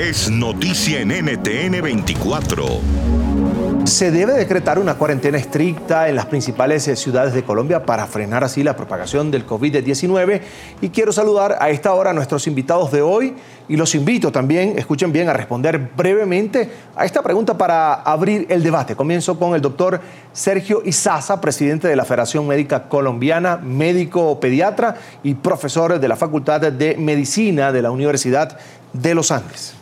es noticia en NTN 24. Se debe decretar una cuarentena estricta en las principales eh, ciudades de Colombia para frenar así la propagación del COVID-19. Y quiero saludar a esta hora a nuestros invitados de hoy y los invito también, escuchen bien, a responder brevemente a esta pregunta para abrir el debate. Comienzo con el doctor Sergio Izaza, presidente de la Federación Médica Colombiana, médico pediatra y profesor de la Facultad de Medicina de la Universidad de los Andes.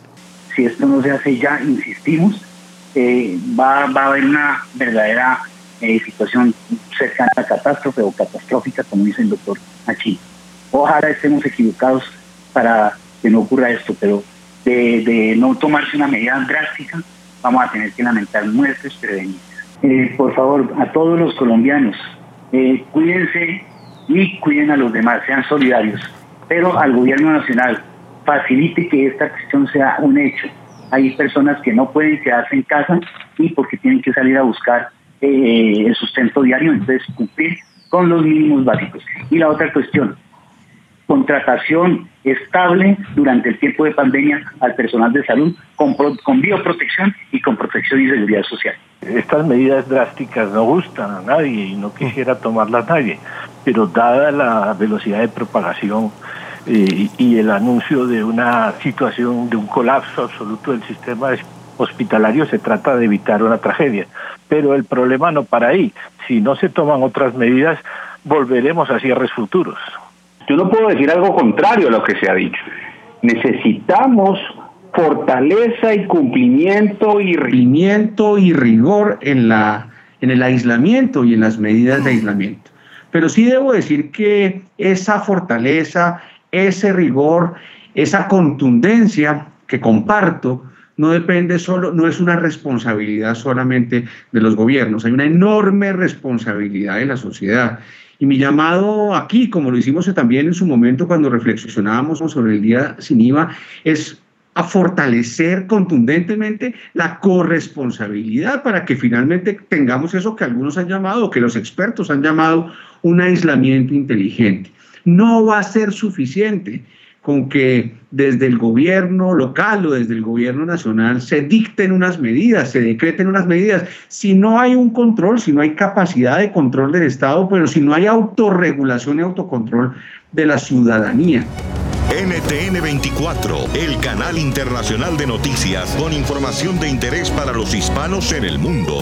Si esto no se hace ya, insistimos, eh, va, va, a haber una verdadera eh, situación cercana a catástrofe o catastrófica, como dice el doctor Achí. Ojalá estemos equivocados para que no ocurra esto, pero de, no tomarse una medida drástica, vamos a tener que lamentar muertes prevenidas. Eh, por favor, a todos los colombianos, cuídense y cuiden a los demás, sean solidarios, pero al gobierno nacional facilite que esta cuestión sea un hecho hay personas que no pueden quedarse en casa y porque tienen que salir a buscar eh, el sustento diario, entonces cumplir con los mínimos básicos. Y la otra cuestión, contratación estable durante el tiempo de pandemia al personal de salud con, con bioprotección y con protección y seguridad social. Estas medidas drásticas no gustan a nadie y no quisiera tomarlas nadie, pero dada la velocidad de propagación y el anuncio de una situación de un colapso absoluto del sistema hospitalario, se trata de evitar una tragedia. Pero el problema no para ahí. Si no se toman otras medidas, volveremos a cierres futuros. Yo no puedo decir algo contrario a lo que se ha dicho. Necesitamos fortaleza y cumplimiento y cumplimiento y rigor en la en el aislamiento y en las medidas de aislamiento. Pero sí debo decir que esa fortaleza ese rigor, esa contundencia que comparto, no depende solo, no es una responsabilidad solamente de los gobiernos, hay una enorme responsabilidad de la sociedad. Y mi llamado aquí, como lo hicimos también en su momento cuando reflexionábamos sobre el día sin IVA, es a fortalecer contundentemente la corresponsabilidad para que finalmente tengamos eso que algunos han llamado, que los expertos han llamado, un aislamiento inteligente. No va a ser suficiente con que desde el gobierno local o desde el gobierno nacional se dicten unas medidas, se decreten unas medidas. Si no hay un control, si no hay capacidad de control del Estado, pero si no hay autorregulación y autocontrol de la ciudadanía. NTN 24, el canal internacional de noticias con información de interés para los hispanos en el mundo.